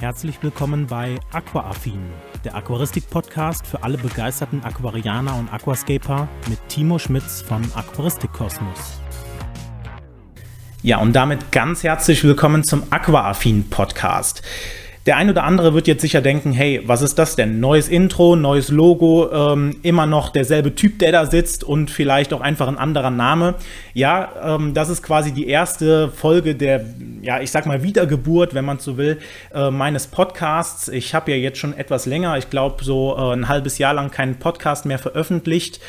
Herzlich willkommen bei Aquaaffin, der Aquaristik-Podcast für alle begeisterten Aquarianer und Aquascaper mit Timo Schmitz von Aquaristik Kosmos. Ja, und damit ganz herzlich willkommen zum Aquaaffin Podcast. Der ein oder andere wird jetzt sicher denken, hey, was ist das denn? Neues Intro, neues Logo, ähm, immer noch derselbe Typ, der da sitzt und vielleicht auch einfach ein anderer Name. Ja, ähm, das ist quasi die erste Folge der, ja, ich sag mal Wiedergeburt, wenn man so will, äh, meines Podcasts. Ich habe ja jetzt schon etwas länger, ich glaube so äh, ein halbes Jahr lang keinen Podcast mehr veröffentlicht.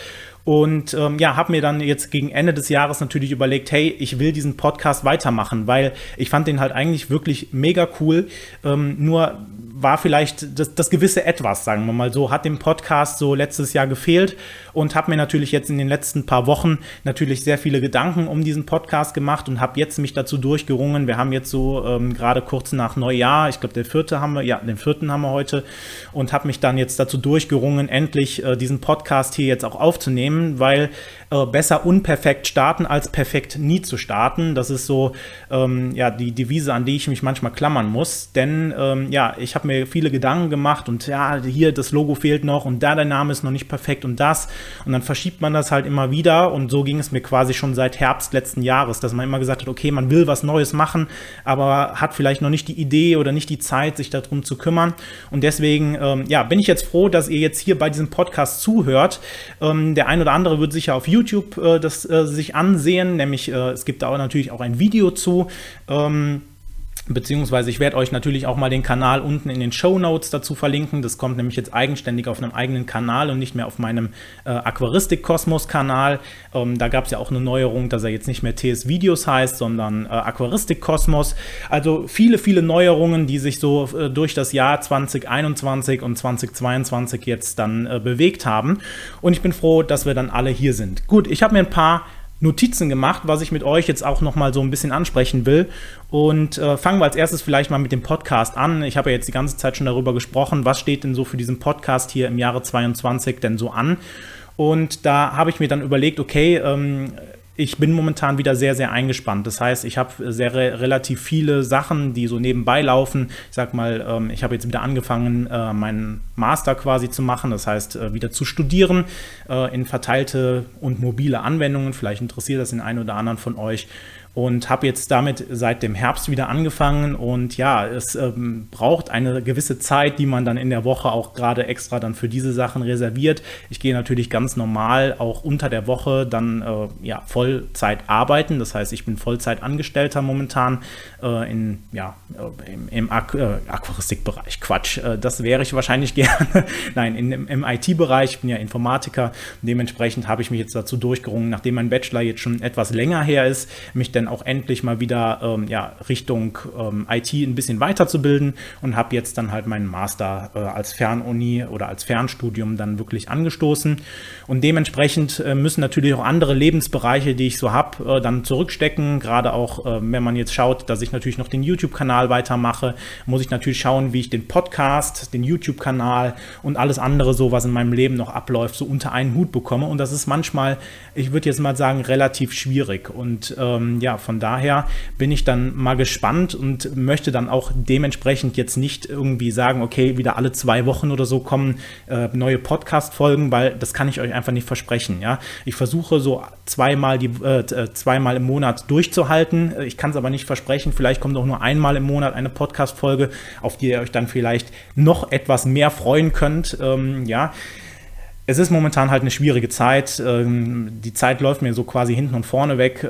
Und ähm, ja, habe mir dann jetzt gegen Ende des Jahres natürlich überlegt, hey, ich will diesen Podcast weitermachen, weil ich fand den halt eigentlich wirklich mega cool. Ähm, nur war vielleicht das, das gewisse Etwas, sagen wir mal so, hat dem Podcast so letztes Jahr gefehlt und habe mir natürlich jetzt in den letzten paar Wochen natürlich sehr viele Gedanken um diesen Podcast gemacht und habe jetzt mich dazu durchgerungen. Wir haben jetzt so ähm, gerade kurz nach Neujahr, ich glaube, der vierte haben wir, ja, den vierten haben wir heute und habe mich dann jetzt dazu durchgerungen, endlich äh, diesen Podcast hier jetzt auch aufzunehmen, weil äh, besser unperfekt starten als perfekt nie zu starten. Das ist so ähm, ja die Devise, an die ich mich manchmal klammern muss, denn ähm, ja, ich habe mir viele Gedanken gemacht und ja, hier das Logo fehlt noch und da der Name ist noch nicht perfekt und das. Und dann verschiebt man das halt immer wieder und so ging es mir quasi schon seit Herbst letzten Jahres, dass man immer gesagt hat, okay, man will was Neues machen, aber hat vielleicht noch nicht die Idee oder nicht die Zeit, sich darum zu kümmern. Und deswegen, ähm, ja, bin ich jetzt froh, dass ihr jetzt hier bei diesem Podcast zuhört. Ähm, der ein oder andere wird sicher auf YouTube äh, das äh, sich ansehen, nämlich äh, es gibt da natürlich auch ein Video zu. Ähm, Beziehungsweise ich werde euch natürlich auch mal den Kanal unten in den Show Notes dazu verlinken. Das kommt nämlich jetzt eigenständig auf einem eigenen Kanal und nicht mehr auf meinem äh, Aquaristik-Kosmos-Kanal. Ähm, da gab es ja auch eine Neuerung, dass er jetzt nicht mehr TS Videos heißt, sondern äh, Aquaristik-Kosmos. Also viele, viele Neuerungen, die sich so äh, durch das Jahr 2021 und 2022 jetzt dann äh, bewegt haben. Und ich bin froh, dass wir dann alle hier sind. Gut, ich habe mir ein paar Notizen gemacht, was ich mit euch jetzt auch noch mal so ein bisschen ansprechen will. Und äh, fangen wir als erstes vielleicht mal mit dem Podcast an. Ich habe ja jetzt die ganze Zeit schon darüber gesprochen, was steht denn so für diesen Podcast hier im Jahre 22 denn so an. Und da habe ich mir dann überlegt, okay, ähm, ich bin momentan wieder sehr, sehr eingespannt. Das heißt, ich habe sehr relativ viele Sachen, die so nebenbei laufen. Ich sag mal, ähm, ich habe jetzt wieder angefangen, äh, meinen Master quasi zu machen. Das heißt, äh, wieder zu studieren äh, in verteilte und mobile Anwendungen. Vielleicht interessiert das den einen oder anderen von euch und habe jetzt damit seit dem Herbst wieder angefangen und ja, es ähm, braucht eine gewisse Zeit, die man dann in der Woche auch gerade extra dann für diese Sachen reserviert. Ich gehe natürlich ganz normal auch unter der Woche dann äh, ja Vollzeit arbeiten, das heißt, ich bin Vollzeit Angestellter momentan äh, in ja äh, im, im Aqu äh, Aquaristikbereich. Quatsch, äh, das wäre ich wahrscheinlich gerne. Nein, in, im, im IT-Bereich, ich bin ja Informatiker, dementsprechend habe ich mich jetzt dazu durchgerungen, nachdem mein Bachelor jetzt schon etwas länger her ist, mich dann dann auch endlich mal wieder ähm, ja, Richtung ähm, IT ein bisschen weiterzubilden und habe jetzt dann halt meinen Master äh, als Fernuni oder als Fernstudium dann wirklich angestoßen. Und dementsprechend äh, müssen natürlich auch andere Lebensbereiche, die ich so habe, äh, dann zurückstecken. Gerade auch, äh, wenn man jetzt schaut, dass ich natürlich noch den YouTube-Kanal weitermache, muss ich natürlich schauen, wie ich den Podcast, den YouTube-Kanal und alles andere so, was in meinem Leben noch abläuft, so unter einen Hut bekomme. Und das ist manchmal, ich würde jetzt mal sagen, relativ schwierig. Und ähm, ja, von daher bin ich dann mal gespannt und möchte dann auch dementsprechend jetzt nicht irgendwie sagen, okay, wieder alle zwei Wochen oder so kommen äh, neue Podcast-Folgen, weil das kann ich euch einfach nicht versprechen. Ja, ich versuche so zweimal die äh, äh zweimal im Monat durchzuhalten. Ich kann es aber nicht versprechen. Vielleicht kommt auch nur einmal im Monat eine Podcast-Folge, auf die ihr euch dann vielleicht noch etwas mehr freuen könnt. Ähm, ja es ist momentan halt eine schwierige Zeit. Ähm, die Zeit läuft mir so quasi hinten und vorne weg.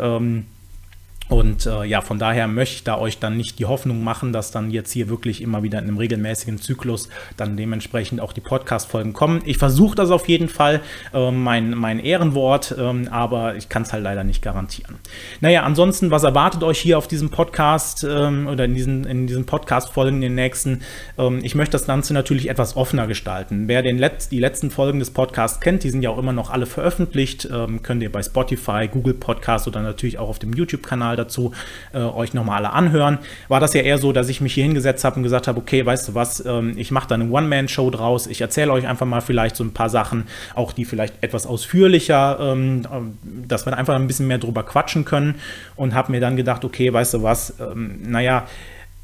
Und äh, ja, von daher möchte ich da euch dann nicht die Hoffnung machen, dass dann jetzt hier wirklich immer wieder in einem regelmäßigen Zyklus dann dementsprechend auch die Podcast-Folgen kommen. Ich versuche das auf jeden Fall, äh, mein, mein Ehrenwort, äh, aber ich kann es halt leider nicht garantieren. Naja, ansonsten, was erwartet euch hier auf diesem Podcast ähm, oder in diesen, in diesen Podcast-Folgen, den nächsten? Ähm, ich möchte das Ganze natürlich etwas offener gestalten. Wer den Letz-, die letzten Folgen des Podcasts kennt, die sind ja auch immer noch alle veröffentlicht, ähm, könnt ihr bei Spotify, Google Podcast oder natürlich auch auf dem YouTube-Kanal Material dazu äh, euch nochmal alle anhören, war das ja eher so, dass ich mich hier hingesetzt habe und gesagt habe, okay, weißt du was, ähm, ich mache da eine One-Man-Show draus, ich erzähle euch einfach mal vielleicht so ein paar Sachen, auch die vielleicht etwas ausführlicher, ähm, äh, dass wir einfach ein bisschen mehr drüber quatschen können. Und habe mir dann gedacht, okay, weißt du was, ähm, naja,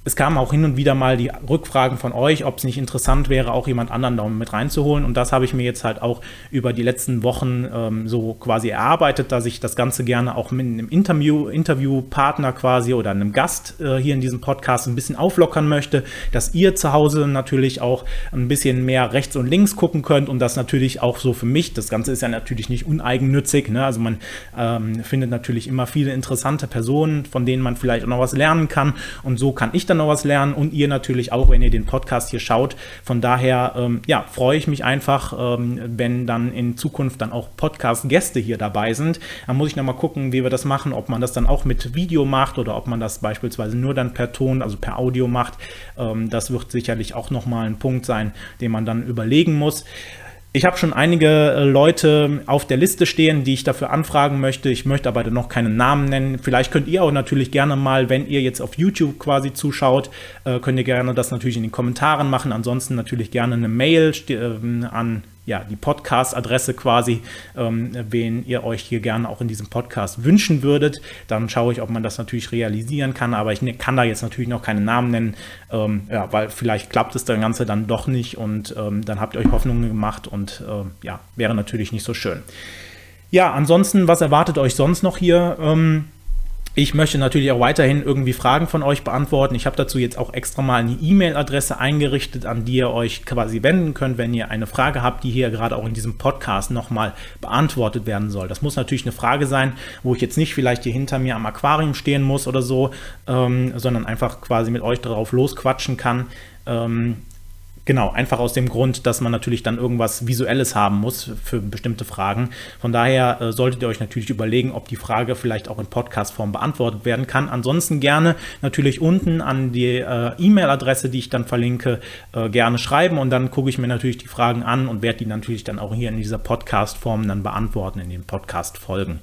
es kamen auch hin und wieder mal die Rückfragen von euch, ob es nicht interessant wäre, auch jemand anderen da mit reinzuholen. Und das habe ich mir jetzt halt auch über die letzten Wochen ähm, so quasi erarbeitet, dass ich das Ganze gerne auch mit einem Interview, Interviewpartner quasi oder einem Gast äh, hier in diesem Podcast ein bisschen auflockern möchte, dass ihr zu Hause natürlich auch ein bisschen mehr rechts und links gucken könnt und das natürlich auch so für mich. Das Ganze ist ja natürlich nicht uneigennützig. Ne? Also man ähm, findet natürlich immer viele interessante Personen, von denen man vielleicht auch noch was lernen kann. Und so kann ich dann noch was lernen und ihr natürlich auch, wenn ihr den Podcast hier schaut. Von daher, ähm, ja, freue ich mich einfach, ähm, wenn dann in Zukunft dann auch Podcast-Gäste hier dabei sind. Dann muss ich nochmal gucken, wie wir das machen, ob man das dann auch mit Video macht oder ob man das beispielsweise nur dann per Ton, also per Audio macht. Ähm, das wird sicherlich auch nochmal ein Punkt sein, den man dann überlegen muss. Ich habe schon einige Leute auf der Liste stehen, die ich dafür anfragen möchte. Ich möchte aber noch keinen Namen nennen. Vielleicht könnt ihr auch natürlich gerne mal, wenn ihr jetzt auf YouTube quasi zuschaut, äh, könnt ihr gerne das natürlich in den Kommentaren machen. Ansonsten natürlich gerne eine Mail äh, an ja, die Podcast-Adresse quasi, ähm, wen ihr euch hier gerne auch in diesem Podcast wünschen würdet. Dann schaue ich, ob man das natürlich realisieren kann, aber ich ne, kann da jetzt natürlich noch keinen Namen nennen, ähm, ja, weil vielleicht klappt es das Ganze dann doch nicht und ähm, dann habt ihr euch Hoffnungen gemacht und äh, ja, wäre natürlich nicht so schön. Ja, ansonsten, was erwartet euch sonst noch hier? Ähm, ich möchte natürlich auch weiterhin irgendwie Fragen von euch beantworten. Ich habe dazu jetzt auch extra mal eine E-Mail-Adresse eingerichtet, an die ihr euch quasi wenden könnt, wenn ihr eine Frage habt, die hier gerade auch in diesem Podcast nochmal beantwortet werden soll. Das muss natürlich eine Frage sein, wo ich jetzt nicht vielleicht hier hinter mir am Aquarium stehen muss oder so, ähm, sondern einfach quasi mit euch darauf losquatschen kann. Ähm, Genau, einfach aus dem Grund, dass man natürlich dann irgendwas Visuelles haben muss für bestimmte Fragen. Von daher äh, solltet ihr euch natürlich überlegen, ob die Frage vielleicht auch in Podcast-Form beantwortet werden kann. Ansonsten gerne natürlich unten an die äh, E-Mail-Adresse, die ich dann verlinke, äh, gerne schreiben und dann gucke ich mir natürlich die Fragen an und werde die natürlich dann auch hier in dieser Podcast-Form dann beantworten, in den Podcast-Folgen.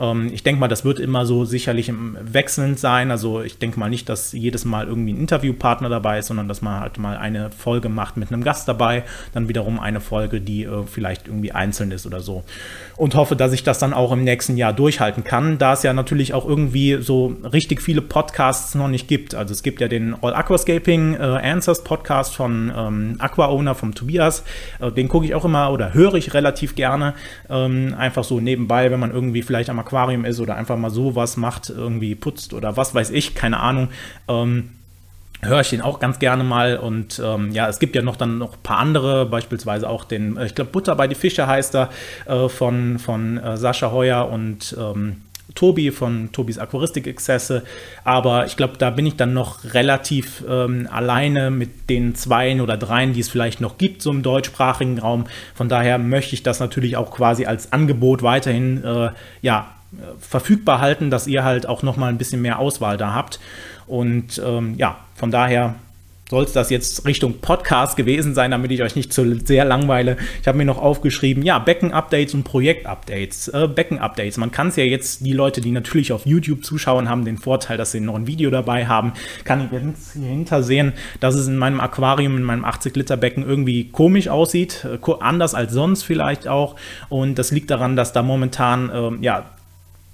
Ähm, ich denke mal, das wird immer so sicherlich wechselnd sein. Also ich denke mal nicht, dass jedes Mal irgendwie ein Interviewpartner dabei ist, sondern dass man halt mal eine Folge macht macht mit einem Gast dabei, dann wiederum eine Folge, die äh, vielleicht irgendwie einzeln ist oder so. Und hoffe, dass ich das dann auch im nächsten Jahr durchhalten kann, da es ja natürlich auch irgendwie so richtig viele Podcasts noch nicht gibt. Also es gibt ja den All Aquascaping äh, Answers Podcast von ähm, Aqua Owner, vom Tobias. Äh, den gucke ich auch immer oder höre ich relativ gerne. Ähm, einfach so nebenbei, wenn man irgendwie vielleicht am Aquarium ist oder einfach mal sowas macht, irgendwie putzt oder was weiß ich, keine Ahnung. Ähm, höre ich den auch ganz gerne mal. Und ähm, ja, es gibt ja noch dann noch ein paar andere, beispielsweise auch den, äh, ich glaube, Butter bei die Fische heißt er, äh, von, von äh, Sascha Heuer und ähm, Tobi von Tobis Aquaristik-Exzesse. Aber ich glaube, da bin ich dann noch relativ ähm, alleine mit den zweien oder dreien, die es vielleicht noch gibt, so im deutschsprachigen Raum. Von daher möchte ich das natürlich auch quasi als Angebot weiterhin äh, ja, verfügbar halten, dass ihr halt auch noch mal ein bisschen mehr Auswahl da habt. Und ähm, ja, von daher soll es das jetzt Richtung Podcast gewesen sein, damit ich euch nicht zu sehr langweile. Ich habe mir noch aufgeschrieben, ja, Becken-Updates und Projekt-Updates. Äh, Becken-Updates. Man kann es ja jetzt, die Leute, die natürlich auf YouTube zuschauen, haben den Vorteil, dass sie noch ein Video dabei haben. Kann ich jetzt hier hinter sehen, dass es in meinem Aquarium, in meinem 80-Liter-Becken irgendwie komisch aussieht. Äh, anders als sonst vielleicht auch. Und das liegt daran, dass da momentan, äh, ja,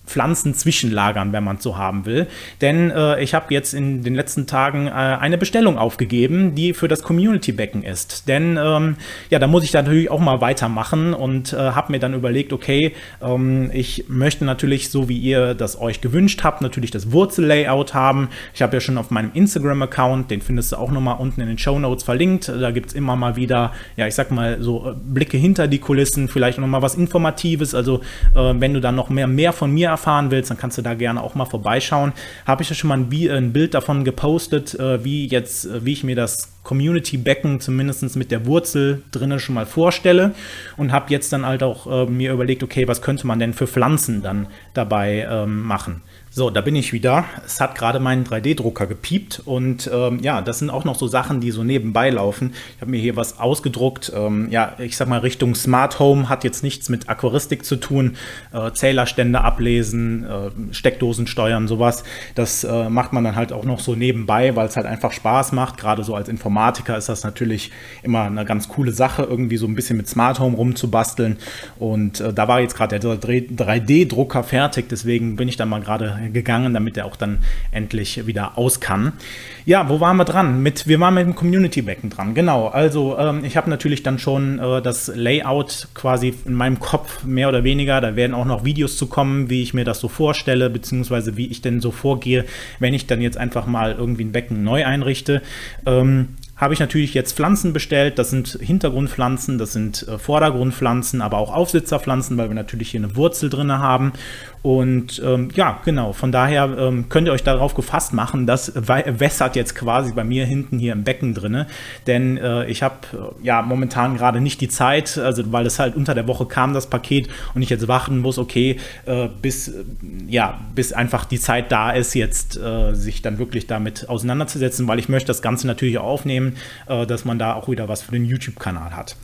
Pflanzen zwischenlagern, wenn man so haben will. Denn äh, ich habe jetzt in den letzten Tagen äh, eine Bestellung aufgegeben, die für das Community-Becken ist. Denn ähm, ja, da muss ich natürlich auch mal weitermachen und äh, habe mir dann überlegt, okay, ähm, ich möchte natürlich, so wie ihr das euch gewünscht habt, natürlich das Wurzellayout haben. Ich habe ja schon auf meinem Instagram-Account, den findest du auch nochmal unten in den Show Notes verlinkt. Da gibt es immer mal wieder, ja, ich sag mal so äh, Blicke hinter die Kulissen, vielleicht nochmal was Informatives. Also äh, wenn du dann noch mehr, mehr von mir erfahren willst, dann kannst du da gerne auch mal vorbeischauen. Habe ich ja schon mal ein, ein Bild davon gepostet, äh, wie jetzt, äh, wie ich mir das Community-Becken zumindest mit der Wurzel drinnen schon mal vorstelle und habe jetzt dann halt auch äh, mir überlegt, okay, was könnte man denn für Pflanzen dann dabei ähm, machen. So, da bin ich wieder. Es hat gerade meinen 3D-Drucker gepiept und ähm, ja, das sind auch noch so Sachen, die so nebenbei laufen. Ich habe mir hier was ausgedruckt. Ähm, ja, ich sag mal Richtung Smart Home hat jetzt nichts mit Aquaristik zu tun. Äh, Zählerstände ablesen, äh, Steckdosen steuern, sowas. Das äh, macht man dann halt auch noch so nebenbei, weil es halt einfach Spaß macht, gerade so als Informatiker ist das natürlich immer eine ganz coole Sache, irgendwie so ein bisschen mit Smart Home rumzubasteln. Und äh, da war jetzt gerade der 3D-Drucker fertig, deswegen bin ich dann mal gerade gegangen, damit er auch dann endlich wieder aus kann. Ja, wo waren wir dran? Mit, wir waren mit dem Community-Becken dran, genau. Also ähm, ich habe natürlich dann schon äh, das Layout quasi in meinem Kopf mehr oder weniger. Da werden auch noch Videos zu kommen, wie ich mir das so vorstelle, beziehungsweise wie ich denn so vorgehe, wenn ich dann jetzt einfach mal irgendwie ein Becken neu einrichte. Ähm, habe ich natürlich jetzt Pflanzen bestellt. Das sind Hintergrundpflanzen, das sind äh, Vordergrundpflanzen, aber auch Aufsitzerpflanzen, weil wir natürlich hier eine Wurzel drin haben. Und ähm, ja, genau, von daher ähm, könnt ihr euch darauf gefasst machen, das wässert jetzt quasi bei mir hinten hier im Becken drin. Denn äh, ich habe äh, ja momentan gerade nicht die Zeit, also weil es halt unter der Woche kam, das Paket, und ich jetzt warten muss, okay, äh, bis, äh, ja, bis einfach die Zeit da ist, jetzt äh, sich dann wirklich damit auseinanderzusetzen, weil ich möchte das Ganze natürlich aufnehmen, äh, dass man da auch wieder was für den YouTube-Kanal hat.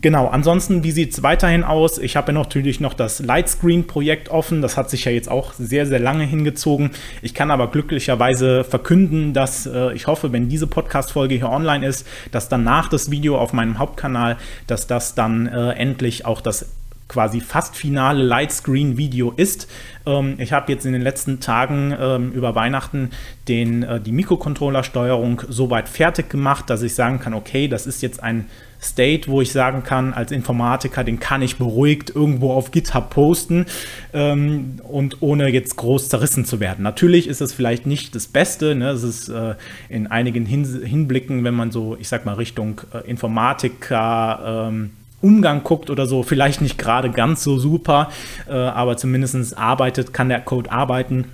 Genau, ansonsten, wie sieht es weiterhin aus? Ich habe ja natürlich noch das Lightscreen-Projekt offen. Das hat sich ja jetzt auch sehr, sehr lange hingezogen. Ich kann aber glücklicherweise verkünden, dass äh, ich hoffe, wenn diese Podcast-Folge hier online ist, dass danach das Video auf meinem Hauptkanal, dass das dann äh, endlich auch das quasi fast finale Lightscreen-Video ist. Ähm, ich habe jetzt in den letzten Tagen ähm, über Weihnachten den, äh, die Mikrocontroller-Steuerung so weit fertig gemacht, dass ich sagen kann, okay, das ist jetzt ein State, wo ich sagen kann, als Informatiker, den kann ich beruhigt irgendwo auf GitHub posten ähm, und ohne jetzt groß zerrissen zu werden. Natürlich ist es vielleicht nicht das Beste. Ne? Es ist äh, in einigen Hin Hinblicken, wenn man so, ich sag mal, Richtung äh, Informatiker ähm, Umgang guckt oder so, vielleicht nicht gerade ganz so super, äh, aber zumindest arbeitet, kann der Code arbeiten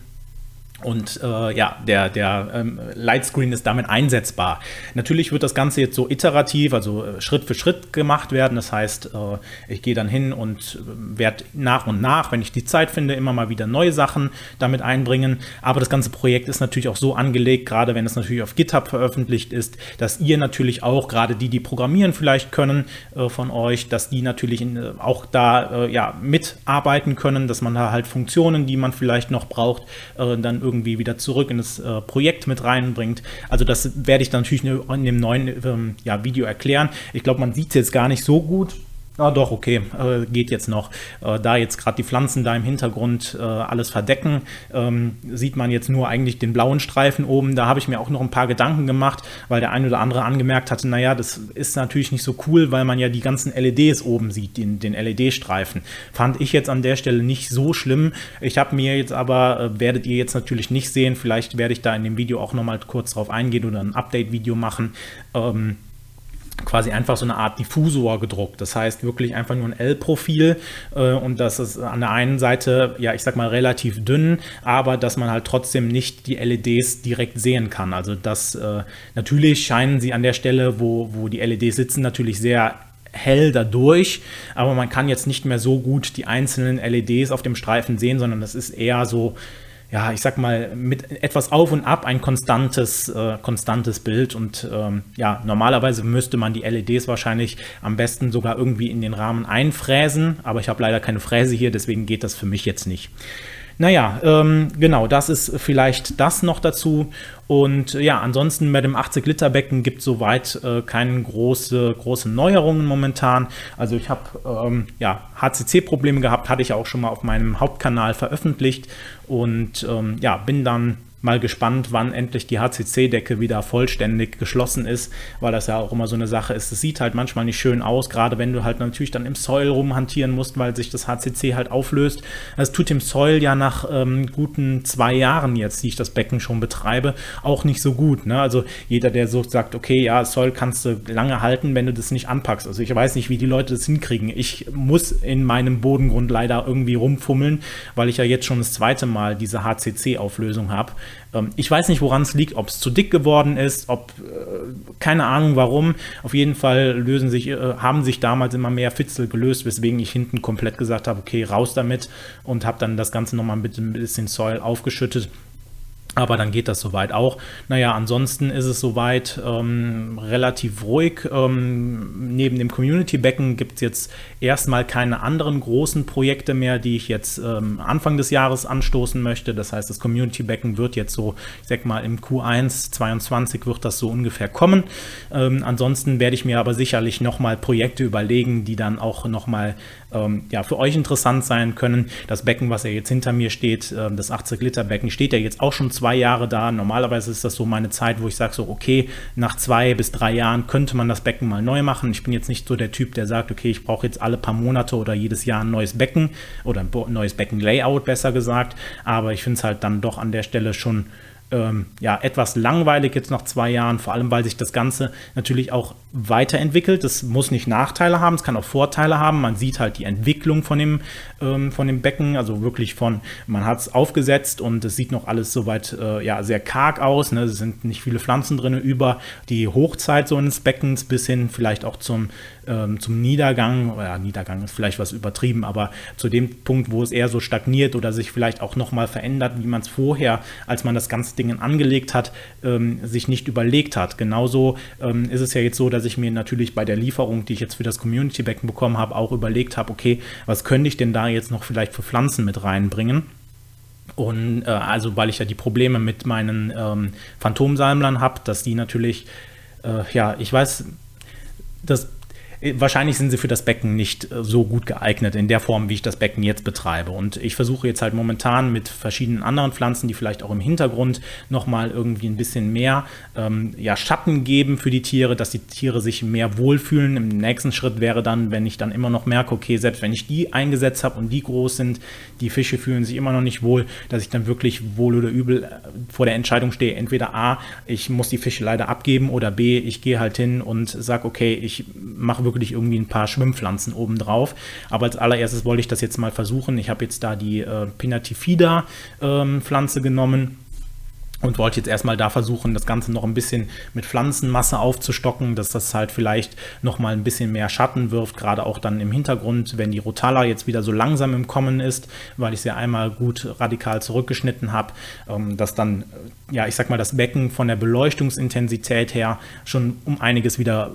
und äh, ja, der, der ähm, Lightscreen ist damit einsetzbar. Natürlich wird das Ganze jetzt so iterativ, also äh, Schritt für Schritt gemacht werden. Das heißt, äh, ich gehe dann hin und äh, werde nach und nach, wenn ich die Zeit finde, immer mal wieder neue Sachen damit einbringen. Aber das ganze Projekt ist natürlich auch so angelegt, gerade wenn es natürlich auf GitHub veröffentlicht ist, dass ihr natürlich auch, gerade die, die programmieren vielleicht können äh, von euch, dass die natürlich in, auch da ja, mitarbeiten können, dass man da halt Funktionen, die man vielleicht noch braucht, dann irgendwie wieder zurück in das äh, Projekt mit reinbringt. Also das werde ich dann natürlich in dem neuen ähm, ja, Video erklären. Ich glaube, man sieht es jetzt gar nicht so gut. Ah, doch, okay, äh, geht jetzt noch. Äh, da jetzt gerade die Pflanzen da im Hintergrund äh, alles verdecken, ähm, sieht man jetzt nur eigentlich den blauen Streifen oben. Da habe ich mir auch noch ein paar Gedanken gemacht, weil der ein oder andere angemerkt hatte, naja, das ist natürlich nicht so cool, weil man ja die ganzen LEDs oben sieht, den, den LED-Streifen. Fand ich jetzt an der Stelle nicht so schlimm. Ich habe mir jetzt aber, äh, werdet ihr jetzt natürlich nicht sehen, vielleicht werde ich da in dem Video auch nochmal kurz drauf eingehen oder ein Update-Video machen. Ähm, quasi einfach so eine Art Diffusor gedruckt. Das heißt wirklich einfach nur ein L-Profil äh, und das ist an der einen Seite, ja, ich sag mal relativ dünn, aber dass man halt trotzdem nicht die LEDs direkt sehen kann. Also das äh, natürlich scheinen sie an der Stelle, wo, wo die LEDs sitzen, natürlich sehr hell dadurch, aber man kann jetzt nicht mehr so gut die einzelnen LEDs auf dem Streifen sehen, sondern das ist eher so ja, ich sag mal, mit etwas auf und ab ein konstantes, äh, konstantes Bild. Und ähm, ja, normalerweise müsste man die LEDs wahrscheinlich am besten sogar irgendwie in den Rahmen einfräsen, aber ich habe leider keine Fräse hier, deswegen geht das für mich jetzt nicht. Naja, ähm, genau, das ist vielleicht das noch dazu. Und ja, ansonsten bei dem 80-Liter-Becken gibt es soweit äh, keine große, große Neuerungen momentan. Also ich habe ähm, ja, HCC-Probleme gehabt, hatte ich auch schon mal auf meinem Hauptkanal veröffentlicht und ähm, ja, bin dann mal gespannt, wann endlich die HCC-Decke wieder vollständig geschlossen ist, weil das ja auch immer so eine Sache ist. Es sieht halt manchmal nicht schön aus, gerade wenn du halt natürlich dann im Soil rumhantieren musst, weil sich das HCC halt auflöst. Es tut dem Soil ja nach ähm, guten zwei Jahren jetzt, die ich das Becken schon betreibe, auch nicht so gut. Ne? Also jeder, der so sagt, okay, ja, Soil kannst du lange halten, wenn du das nicht anpackst. Also ich weiß nicht, wie die Leute das hinkriegen. Ich muss in meinem Bodengrund leider irgendwie rumfummeln, weil ich ja jetzt schon das zweite Mal diese HCC-Auflösung habe. Ähm, ich weiß nicht, woran es liegt, ob es zu dick geworden ist, ob äh, keine Ahnung warum. Auf jeden Fall lösen sich, äh, haben sich damals immer mehr Fitzel gelöst, weswegen ich hinten komplett gesagt habe, okay, raus damit und habe dann das Ganze nochmal mit ein bisschen Soil aufgeschüttet Aber dann geht das soweit auch. Naja, ansonsten ist es soweit ähm, relativ ruhig. Ähm, neben dem Community-Becken gibt es jetzt erstmal keine anderen großen Projekte mehr, die ich jetzt ähm, Anfang des Jahres anstoßen möchte. Das heißt, das Community-Becken wird jetzt so, ich sag mal, im Q1 22 wird das so ungefähr kommen. Ähm, ansonsten werde ich mir aber sicherlich nochmal Projekte überlegen, die dann auch nochmal ähm, ja, für euch interessant sein können. Das Becken, was ja jetzt hinter mir steht, äh, das 80-Liter-Becken, steht ja jetzt auch schon zwei Jahre da. Normalerweise ist das so meine Zeit, wo ich sage so, okay, nach zwei bis drei Jahren könnte man das Becken mal neu machen. Ich bin jetzt nicht so der Typ, der sagt, okay, ich brauche jetzt alle paar Monate oder jedes Jahr ein neues Becken oder ein neues Becken-Layout, besser gesagt. Aber ich finde es halt dann doch an der Stelle schon ähm, ja, etwas langweilig jetzt nach zwei Jahren, vor allem weil sich das Ganze natürlich auch weiterentwickelt. Das muss nicht Nachteile haben, es kann auch Vorteile haben. Man sieht halt die Entwicklung von dem, ähm, von dem Becken, also wirklich von, man hat es aufgesetzt und es sieht noch alles soweit äh, ja, sehr karg aus. Ne? Es sind nicht viele Pflanzen drin über die Hochzeit so eines Beckens bis hin vielleicht auch zum ähm, zum Niedergang, ja, Niedergang ist vielleicht was übertrieben, aber zu dem Punkt, wo es eher so stagniert oder sich vielleicht auch nochmal verändert, wie man es vorher, als man das ganze Ding angelegt hat, ähm, sich nicht überlegt hat. Genauso ähm, ist es ja jetzt so, dass ich mir natürlich bei der Lieferung, die ich jetzt für das Community-Becken bekommen habe, auch überlegt habe, okay, was könnte ich denn da jetzt noch vielleicht für Pflanzen mit reinbringen? Und äh, also, weil ich ja die Probleme mit meinen ähm, Phantomsammlern habe, dass die natürlich, äh, ja, ich weiß, das wahrscheinlich sind sie für das Becken nicht äh, so gut geeignet in der Form, wie ich das Becken jetzt betreibe. Und ich versuche jetzt halt momentan mit verschiedenen anderen Pflanzen, die vielleicht auch im Hintergrund nochmal irgendwie ein bisschen mehr ähm, ja, Schatten geben für die Tiere, dass die Tiere sich mehr wohlfühlen. Im nächsten Schritt wäre dann, wenn ich dann immer noch merke, okay, selbst wenn ich die eingesetzt habe und die groß sind, die Fische fühlen sich immer noch nicht wohl, dass ich dann wirklich wohl oder übel äh, vor der Entscheidung stehe, entweder A, ich muss die Fische leider abgeben oder B, ich gehe halt hin und sage, okay, ich mache wirklich wirklich irgendwie ein paar Schwimmpflanzen obendrauf. Aber als allererstes wollte ich das jetzt mal versuchen. Ich habe jetzt da die äh, Pinatifida-Pflanze ähm, genommen und wollte jetzt erstmal da versuchen, das Ganze noch ein bisschen mit Pflanzenmasse aufzustocken, dass das halt vielleicht noch mal ein bisschen mehr Schatten wirft, gerade auch dann im Hintergrund, wenn die Rotala jetzt wieder so langsam im Kommen ist, weil ich sie einmal gut radikal zurückgeschnitten habe, ähm, dass dann, ja, ich sag mal, das Becken von der Beleuchtungsintensität her schon um einiges wieder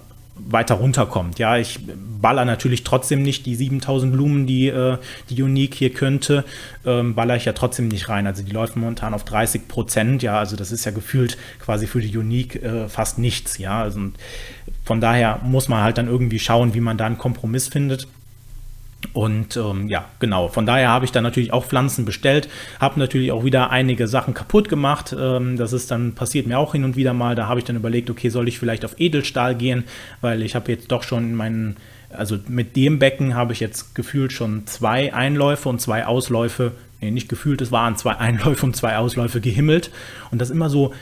weiter runterkommt. Ja, ich baller natürlich trotzdem nicht die 7000 Blumen, die äh, die Unique hier könnte, ähm, baller ich ja trotzdem nicht rein. Also die läuft momentan auf 30 Prozent. Ja, also das ist ja gefühlt quasi für die Unique äh, fast nichts. Ja, also von daher muss man halt dann irgendwie schauen, wie man da einen Kompromiss findet. Und ähm, ja, genau, von daher habe ich dann natürlich auch Pflanzen bestellt, habe natürlich auch wieder einige Sachen kaputt gemacht. Ähm, das ist dann passiert mir auch hin und wieder mal. Da habe ich dann überlegt, okay, soll ich vielleicht auf Edelstahl gehen, weil ich habe jetzt doch schon meinen, also mit dem Becken habe ich jetzt gefühlt schon zwei Einläufe und zwei Ausläufe, nee, nicht gefühlt, es waren zwei Einläufe und zwei Ausläufe gehimmelt. Und das immer so,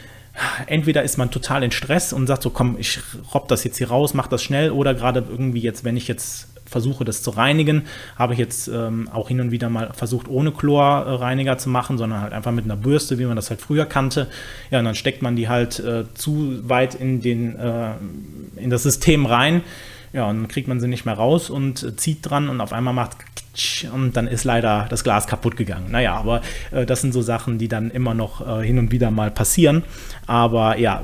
entweder ist man total in Stress und sagt so, komm, ich robb das jetzt hier raus, mach das schnell, oder gerade irgendwie jetzt, wenn ich jetzt versuche, das zu reinigen. Habe ich jetzt ähm, auch hin und wieder mal versucht, ohne Chlorreiniger zu machen, sondern halt einfach mit einer Bürste, wie man das halt früher kannte. Ja, und dann steckt man die halt äh, zu weit in, den, äh, in das System rein. Ja, und dann kriegt man sie nicht mehr raus und äh, zieht dran und auf einmal macht und dann ist leider das Glas kaputt gegangen. Naja, aber äh, das sind so Sachen, die dann immer noch äh, hin und wieder mal passieren. Aber ja,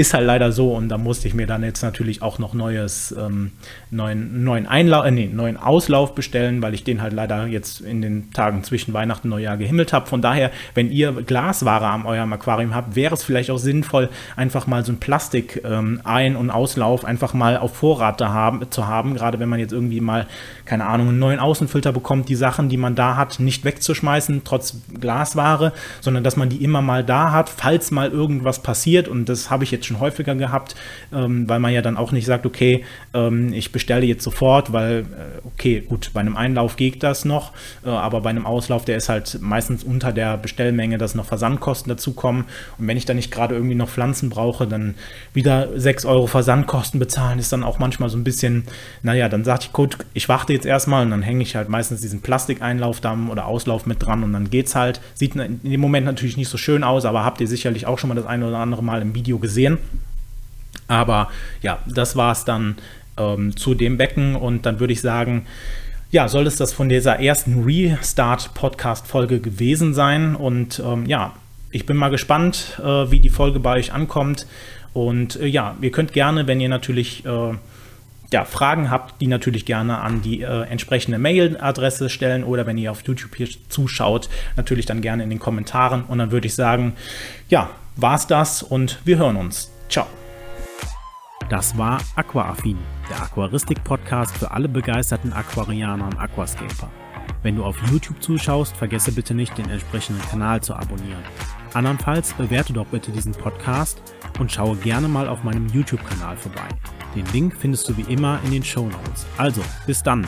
ist halt leider so und da musste ich mir dann jetzt natürlich auch noch neues, ähm, neuen, neuen, Einlauf, äh, nee, neuen Auslauf bestellen, weil ich den halt leider jetzt in den Tagen zwischen Weihnachten und Neujahr gehimmelt habe. Von daher, wenn ihr Glasware am eurem Aquarium habt, wäre es vielleicht auch sinnvoll, einfach mal so ein Plastik-Ein- ähm, und Auslauf einfach mal auf Vorrat da haben, zu haben, gerade wenn man jetzt irgendwie mal, keine Ahnung, einen neuen Außenfilter bekommt, die Sachen, die man da hat, nicht wegzuschmeißen, trotz Glasware, sondern dass man die immer mal da hat, falls mal irgendwas passiert und das habe ich jetzt schon häufiger gehabt, ähm, weil man ja dann auch nicht sagt, okay, ähm, ich bestelle jetzt sofort, weil, äh, okay, gut, bei einem Einlauf geht das noch, äh, aber bei einem Auslauf, der ist halt meistens unter der Bestellmenge, dass noch Versandkosten dazukommen. Und wenn ich dann nicht gerade irgendwie noch Pflanzen brauche, dann wieder 6 Euro Versandkosten bezahlen, ist dann auch manchmal so ein bisschen, naja, dann sage ich, gut, ich warte jetzt erstmal und dann hänge ich halt meistens diesen Plastikeinlaufdamm oder Auslauf mit dran und dann geht's halt. Sieht in dem Moment natürlich nicht so schön aus, aber habt ihr sicherlich auch schon mal das eine oder andere Mal im Video gesehen sehen. Aber ja, das war es dann ähm, zu dem Becken und dann würde ich sagen, ja, soll es das von dieser ersten Restart-Podcast-Folge gewesen sein. Und ähm, ja, ich bin mal gespannt, äh, wie die Folge bei euch ankommt. Und äh, ja, ihr könnt gerne, wenn ihr natürlich äh, ja, Fragen habt, die natürlich gerne an die äh, entsprechende Mailadresse stellen oder wenn ihr auf YouTube hier zuschaut, natürlich dann gerne in den Kommentaren. Und dann würde ich sagen, ja, war's das und wir hören uns. Ciao. Das war Aquaaffin, der Aquaristik-Podcast für alle begeisterten Aquarianer und Aquascaper. Wenn du auf YouTube zuschaust, vergesse bitte nicht, den entsprechenden Kanal zu abonnieren. Andernfalls bewerte doch bitte diesen Podcast und schaue gerne mal auf meinem YouTube-Kanal vorbei. Den Link findest du wie immer in den Show Notes. Also, bis dann!